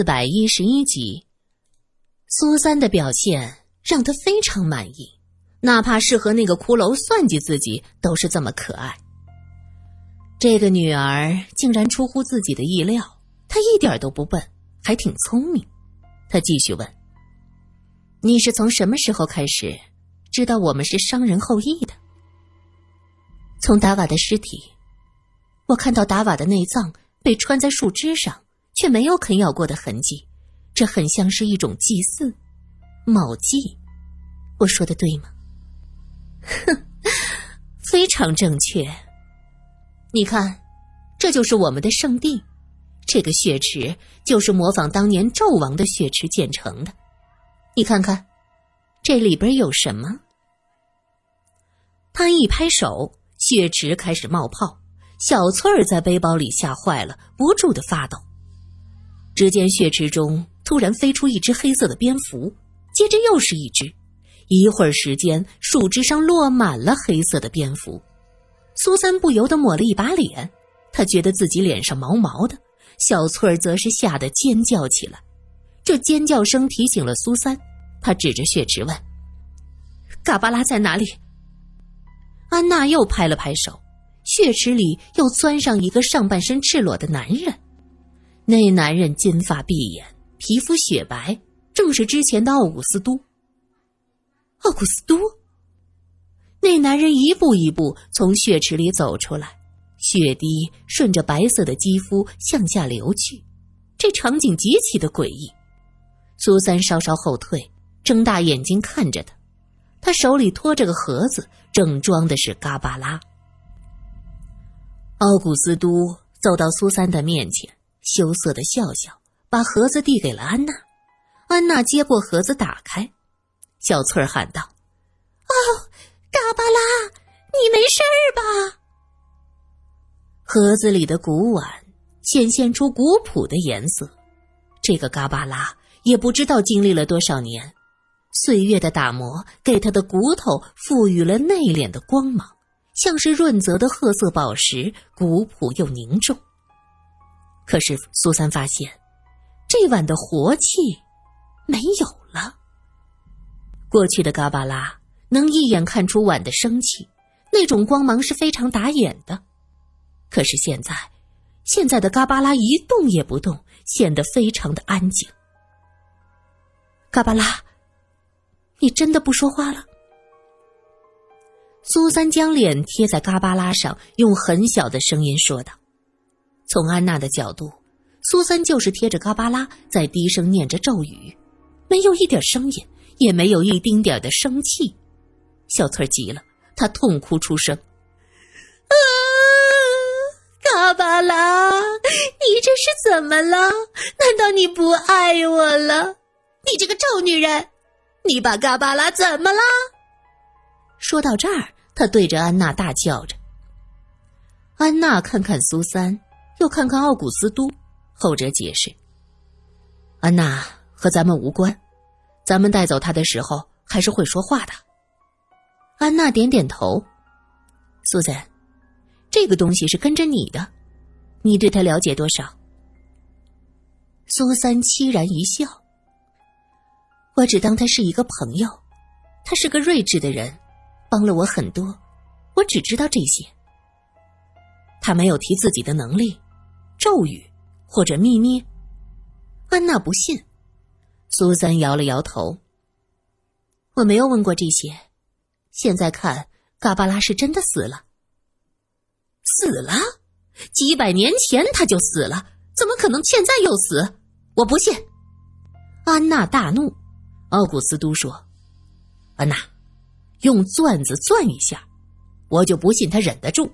四百一十一集，苏三的表现让他非常满意，哪怕是和那个骷髅算计自己，都是这么可爱。这个女儿竟然出乎自己的意料，她一点都不笨，还挺聪明。他继续问：“你是从什么时候开始知道我们是商人后裔的？”从达瓦的尸体，我看到达瓦的内脏被穿在树枝上。却没有啃咬过的痕迹，这很像是一种祭祀，卯祭。我说的对吗？哼，非常正确。你看，这就是我们的圣地，这个血池就是模仿当年纣王的血池建成的。你看看，这里边有什么？他一拍手，血池开始冒泡。小翠儿在背包里吓坏了，不住的发抖。只见血池中突然飞出一只黑色的蝙蝠，接着又是一只。一会儿时间，树枝上落满了黑色的蝙蝠。苏三不由得抹了一把脸，他觉得自己脸上毛毛的。小翠儿则是吓得尖叫起来。这尖叫声提醒了苏三，他指着血池问：“嘎巴拉在哪里？”安娜又拍了拍手，血池里又钻上一个上半身赤裸的男人。那男人金发碧眼，皮肤雪白，正是之前的奥古斯都。奥古斯都。那男人一步一步从血池里走出来，血滴顺着白色的肌肤向下流去，这场景极其的诡异。苏三稍稍后退，睁大眼睛看着他，他手里托着个盒子，正装的是嘎巴拉。奥古斯都走到苏三的面前。羞涩的笑笑，把盒子递给了安娜。安娜接过盒子，打开。小翠儿喊道：“哦，嘎巴拉，你没事儿吧？”盒子里的古碗显现出古朴的颜色。这个嘎巴拉也不知道经历了多少年，岁月的打磨给他的骨头赋予了内敛的光芒，像是润泽的褐色宝石，古朴又凝重。可是苏三发现，这碗的活气没有了。过去的嘎巴拉能一眼看出碗的生气，那种光芒是非常打眼的。可是现在，现在的嘎巴拉一动也不动，显得非常的安静。嘎巴拉，你真的不说话了？苏三将脸贴在嘎巴拉上，用很小的声音说道。从安娜的角度，苏三就是贴着嘎巴拉在低声念着咒语，没有一点声音，也没有一丁点的生气。小翠急了，她痛哭出声：“啊，嘎巴拉，你这是怎么了？难道你不爱我了？你这个臭女人，你把嘎巴拉怎么了？”说到这儿，他对着安娜大叫着。安娜看看苏三。又看看奥古斯都，后者解释：“安娜和咱们无关，咱们带走他的时候还是会说话的。”安娜点点头。苏三，这个东西是跟着你的，你对他了解多少？苏三凄然一笑：“我只当他是一个朋友，他是个睿智的人，帮了我很多，我只知道这些。他没有提自己的能力。”咒语或者秘密，安娜不信。苏三摇了摇头。我没有问过这些。现在看，嘎巴拉是真的死了。死了？几百年前他就死了，怎么可能现在又死？我不信！安娜大怒。奥古斯都说：“安娜，用钻子钻一下，我就不信他忍得住。”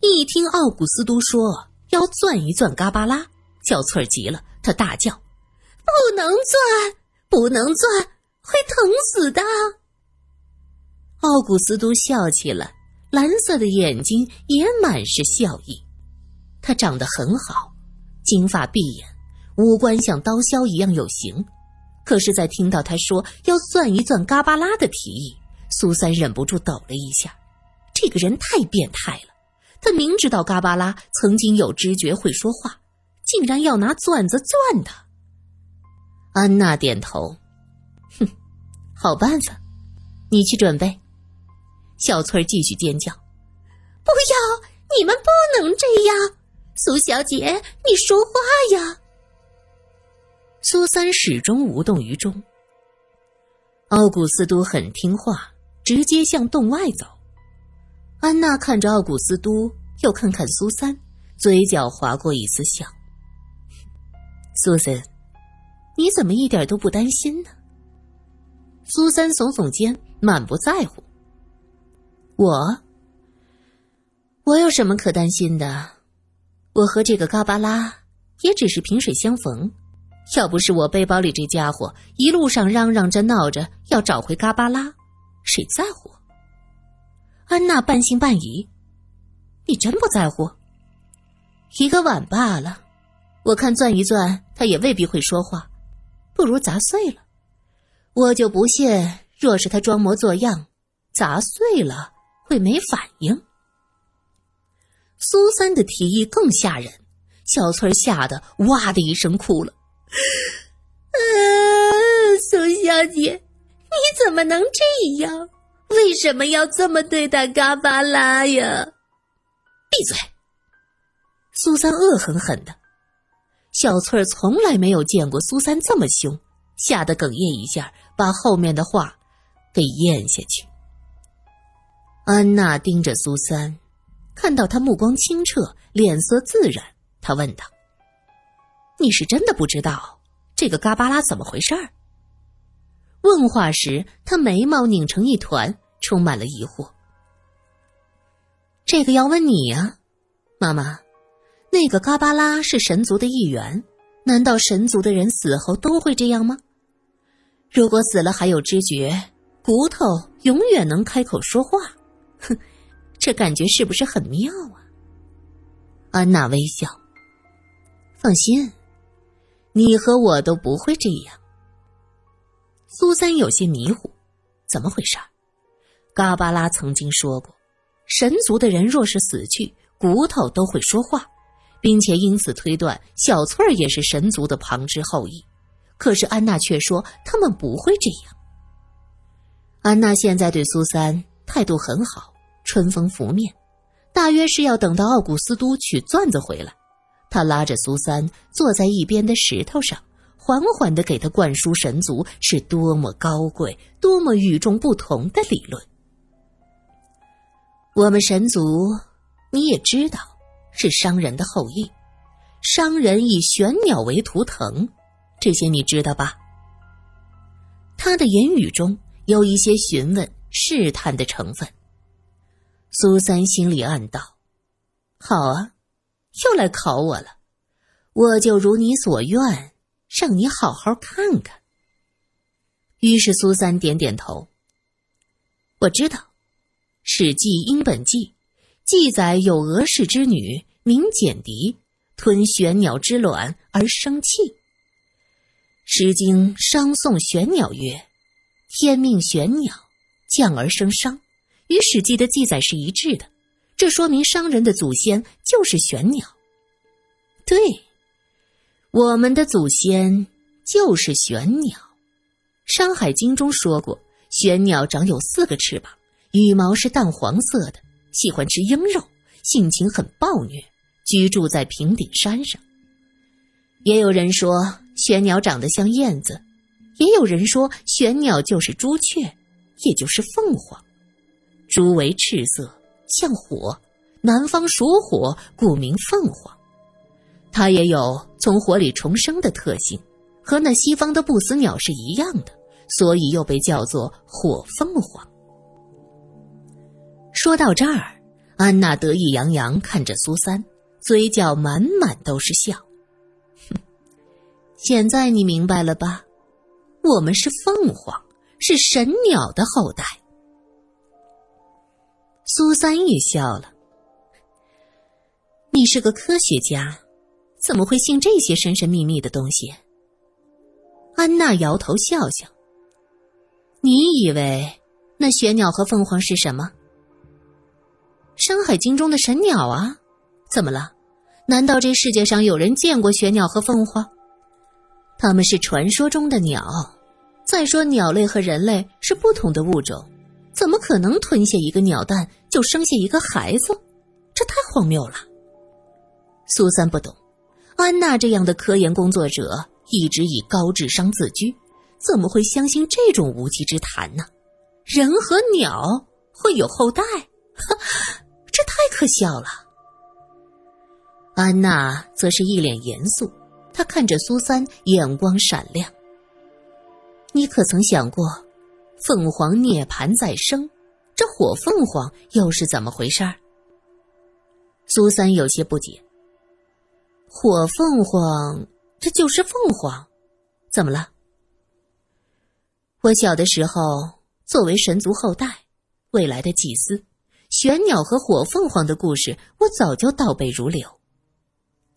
一听奥古斯都说要钻一钻嘎巴拉，小翠儿急了，她大叫：“不能钻，不能钻，会疼死的！”奥古斯都笑起来，蓝色的眼睛也满是笑意。他长得很好，金发碧眼，五官像刀削一样有型。可是，在听到他说要钻一钻嘎巴拉的提议，苏三忍不住抖了一下。这个人太变态了。他明知道嘎巴拉曾经有知觉会说话，竟然要拿钻子钻他。安娜点头，哼，好办法，你去准备。小翠继续尖叫：“不要！你们不能这样！苏小姐，你说话呀！”苏三始终无动于衷。奥古斯都很听话，直接向洞外走。安娜看着奥古斯都，又看看苏三，嘴角划过一丝笑。苏三，你怎么一点都不担心呢？苏三耸耸肩，满不在乎。我，我有什么可担心的？我和这个嘎巴拉也只是萍水相逢。要不是我背包里这家伙一路上嚷嚷着闹着要找回嘎巴拉，谁在乎？安娜半信半疑：“你真不在乎？一个碗罢了，我看钻一钻，他也未必会说话，不如砸碎了。我就不信，若是他装模作样，砸碎了会没反应。”苏三的提议更吓人，小翠吓得哇的一声哭了。嗯，苏小姐，你怎么能这样？为什么要这么对待嘎巴拉呀？闭嘴！苏三恶狠狠的。小翠儿从来没有见过苏三这么凶，吓得哽咽一下，把后面的话给咽下去。安娜盯着苏三，看到他目光清澈，脸色自然，她问道。你是真的不知道这个嘎巴拉怎么回事儿？问话时，他眉毛拧成一团，充满了疑惑。这个要问你呀，妈妈。那个嘎巴拉是神族的一员，难道神族的人死后都会这样吗？如果死了还有知觉，骨头永远能开口说话，哼，这感觉是不是很妙啊？安娜微笑，放心。你和我都不会这样。苏三有些迷糊，怎么回事？嘎巴拉曾经说过，神族的人若是死去，骨头都会说话，并且因此推断小翠儿也是神族的旁支后裔。可是安娜却说他们不会这样。安娜现在对苏三态度很好，春风拂面，大约是要等到奥古斯都取钻子回来。他拉着苏三坐在一边的石头上，缓缓的给他灌输神族是多么高贵、多么与众不同的理论。我们神族，你也知道，是商人的后裔。商人以玄鸟为图腾，这些你知道吧？他的言语中有一些询问、试探的成分。苏三心里暗道：“好啊。”又来考我了，我就如你所愿，让你好好看看。于是苏三点点头。我知道，《史记·英本纪》记载有俄氏之女名简狄，吞玄鸟之卵而生气。《诗经·商颂·玄鸟》曰：“天命玄鸟，降而生商。”与《史记》的记载是一致的。这说明商人的祖先就是玄鸟。对，我们的祖先就是玄鸟。《山海经》中说过，玄鸟长有四个翅膀，羽毛是淡黄色的，喜欢吃鹰肉，性情很暴虐，居住在平顶山上。也有人说玄鸟长得像燕子，也有人说玄鸟就是朱雀，也就是凤凰。朱为赤色。像火，南方属火，故名凤凰。它也有从火里重生的特性，和那西方的不死鸟是一样的，所以又被叫做火凤凰。说到这儿，安娜得意洋洋看着苏三，嘴角满满都是笑。哼，现在你明白了吧？我们是凤凰，是神鸟的后代。苏三也笑了。你是个科学家，怎么会信这些神神秘秘的东西？安娜摇头笑笑。你以为那玄鸟和凤凰是什么？《山海经》中的神鸟啊？怎么了？难道这世界上有人见过玄鸟和凤凰？他们是传说中的鸟。再说，鸟类和人类是不同的物种，怎么可能吞下一个鸟蛋就生下一个孩子？这太荒谬了。苏三不懂，安娜这样的科研工作者一直以高智商自居，怎么会相信这种无稽之谈呢？人和鸟会有后代？这太可笑了。安娜则是一脸严肃，她看着苏三，眼光闪亮。你可曾想过，凤凰涅槃再生，这火凤凰又是怎么回事儿？苏三有些不解。火凤凰，这就是凤凰，怎么了？我小的时候，作为神族后代，未来的祭司，玄鸟和火凤凰的故事，我早就倒背如流。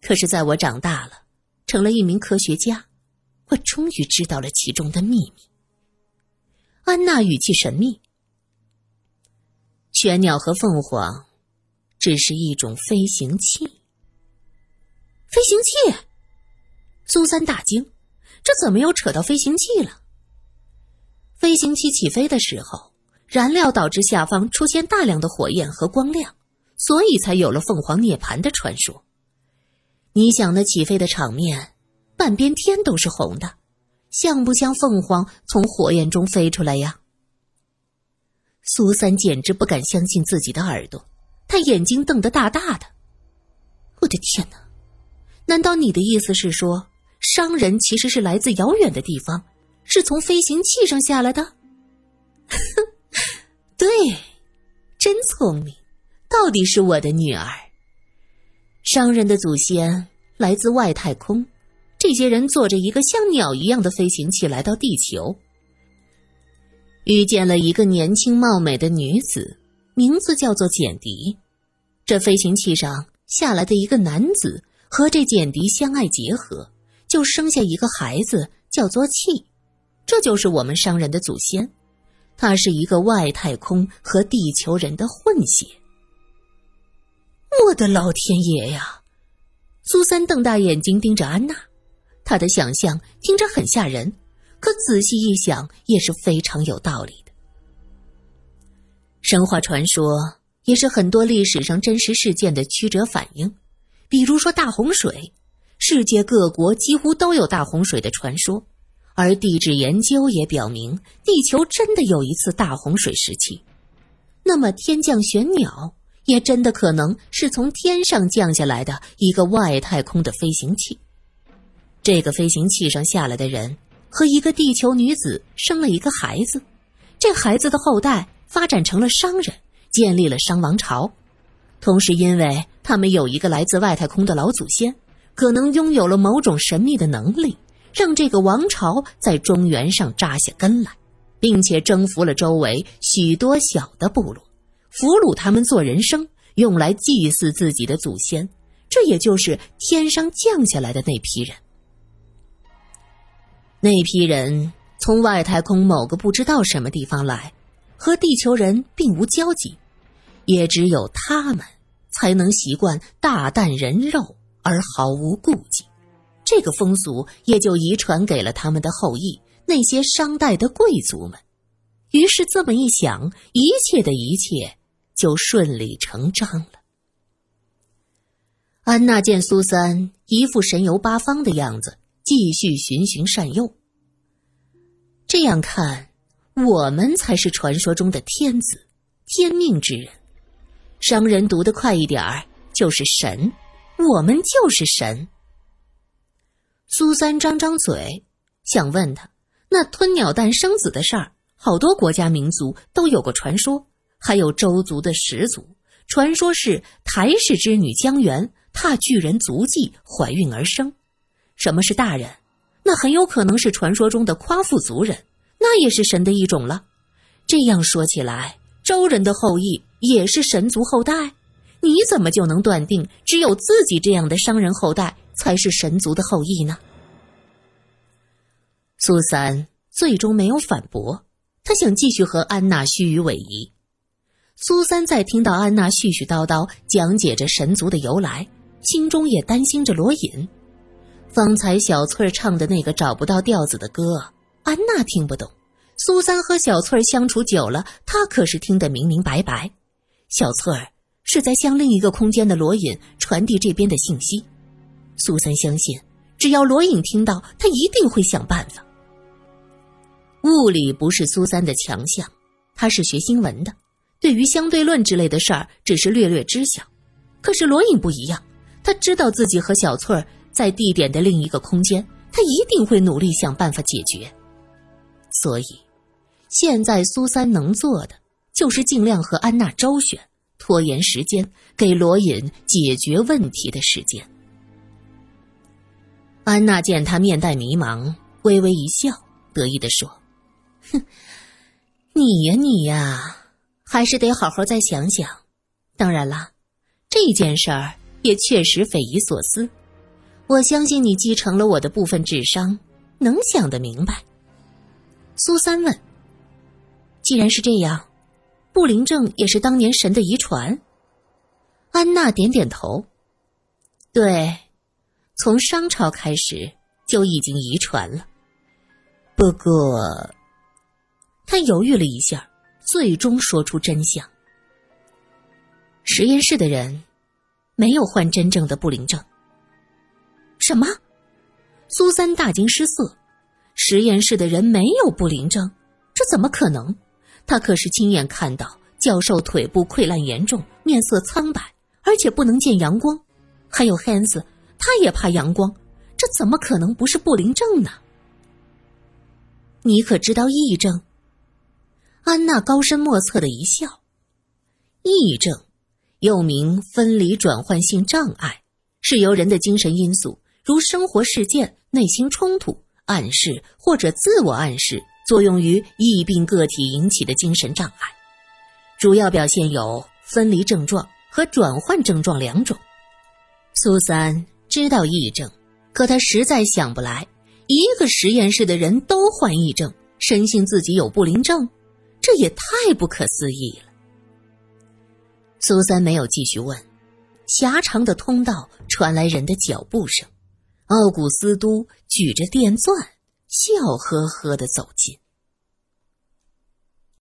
可是，在我长大了，成了一名科学家，我终于知道了其中的秘密。安娜语气神秘：“玄鸟和凤凰，只是一种飞行器。飞行器。”苏三大惊：“这怎么又扯到飞行器了？”飞行器起飞的时候，燃料导致下方出现大量的火焰和光亮，所以才有了凤凰涅槃的传说。你想那起飞的场面，半边天都是红的，像不像凤凰从火焰中飞出来呀？苏三简直不敢相信自己的耳朵，他眼睛瞪得大大的。我的天哪！难道你的意思是说，商人其实是来自遥远的地方，是从飞行器上下来的？对，真聪明，到底是我的女儿。商人的祖先来自外太空，这些人坐着一个像鸟一样的飞行器来到地球，遇见了一个年轻貌美的女子，名字叫做简迪。这飞行器上下来的一个男子和这简迪相爱结合，就生下一个孩子，叫做气。这就是我们商人的祖先，他是一个外太空和地球人的混血。我的老天爷呀！苏三瞪大眼睛盯着安娜，他的想象听着很吓人，可仔细一想也是非常有道理的。神话传说也是很多历史上真实事件的曲折反应，比如说大洪水，世界各国几乎都有大洪水的传说，而地质研究也表明地球真的有一次大洪水时期。那么天降玄鸟。也真的可能是从天上降下来的一个外太空的飞行器。这个飞行器上下来的人和一个地球女子生了一个孩子，这孩子的后代发展成了商人，建立了商王朝。同时，因为他们有一个来自外太空的老祖先，可能拥有了某种神秘的能力，让这个王朝在中原上扎下根来，并且征服了周围许多小的部落。俘虏他们做人生，用来祭祀自己的祖先，这也就是天上降下来的那批人。那批人从外太空某个不知道什么地方来，和地球人并无交集，也只有他们才能习惯大啖人肉而毫无顾忌。这个风俗也就遗传给了他们的后裔那些商代的贵族们。于是这么一想，一切的一切。就顺理成章了。安娜见苏三一副神游八方的样子，继续循循善诱。这样看，我们才是传说中的天子、天命之人。商人读得快一点儿，就是神，我们就是神。苏三张张嘴，想问他：那吞鸟蛋生子的事儿，好多国家民族都有过传说。还有周族的始祖，传说是台氏之女江源踏巨人足迹怀孕而生。什么是大人？那很有可能是传说中的夸父族人，那也是神的一种了。这样说起来，周人的后裔也是神族后代。你怎么就能断定只有自己这样的商人后代才是神族的后裔呢？苏三最终没有反驳，他想继续和安娜虚与委蛇。苏三在听到安娜絮絮叨叨讲解着神族的由来，心中也担心着罗隐。方才小翠唱的那个找不到调子的歌，安娜听不懂。苏三和小翠儿相处久了，他可是听得明明白白。小翠儿是在向另一个空间的罗隐传递这边的信息。苏三相信，只要罗隐听到，他一定会想办法。物理不是苏三的强项，他是学新闻的，对于相对论之类的事儿只是略略知晓。可是罗隐不一样，他知道自己和小翠儿在地点的另一个空间，他一定会努力想办法解决。所以。现在苏三能做的就是尽量和安娜周旋，拖延时间，给罗隐解决问题的时间。安娜见他面带迷茫，微微一笑，得意地说：“哼，你呀你呀，还是得好好再想想。当然啦，这件事儿也确实匪夷所思。我相信你继承了我的部分智商，能想得明白。”苏三问。既然是这样，不灵症也是当年神的遗传。安娜点点头，对，从商朝开始就已经遗传了。不过，他犹豫了一下，最终说出真相：实验室的人没有患真正的不灵症。什么？苏三大惊失色，实验室的人没有不灵症，这怎么可能？他可是亲眼看到教授腿部溃烂严重，面色苍白，而且不能见阳光。还有汉斯，他也怕阳光，这怎么可能不是不灵症呢？你可知道癔症？安娜高深莫测的一笑。癔症又名分离转换性障碍，是由人的精神因素，如生活事件、内心冲突、暗示或者自我暗示。作用于疫病个体引起的精神障碍，主要表现有分离症状和转换症状两种。苏三知道癔症，可他实在想不来，一个实验室的人都患癔症，深信自己有不灵症，这也太不可思议了。苏三没有继续问，狭长的通道传来人的脚步声，奥古斯都举着电钻。笑呵呵地走近。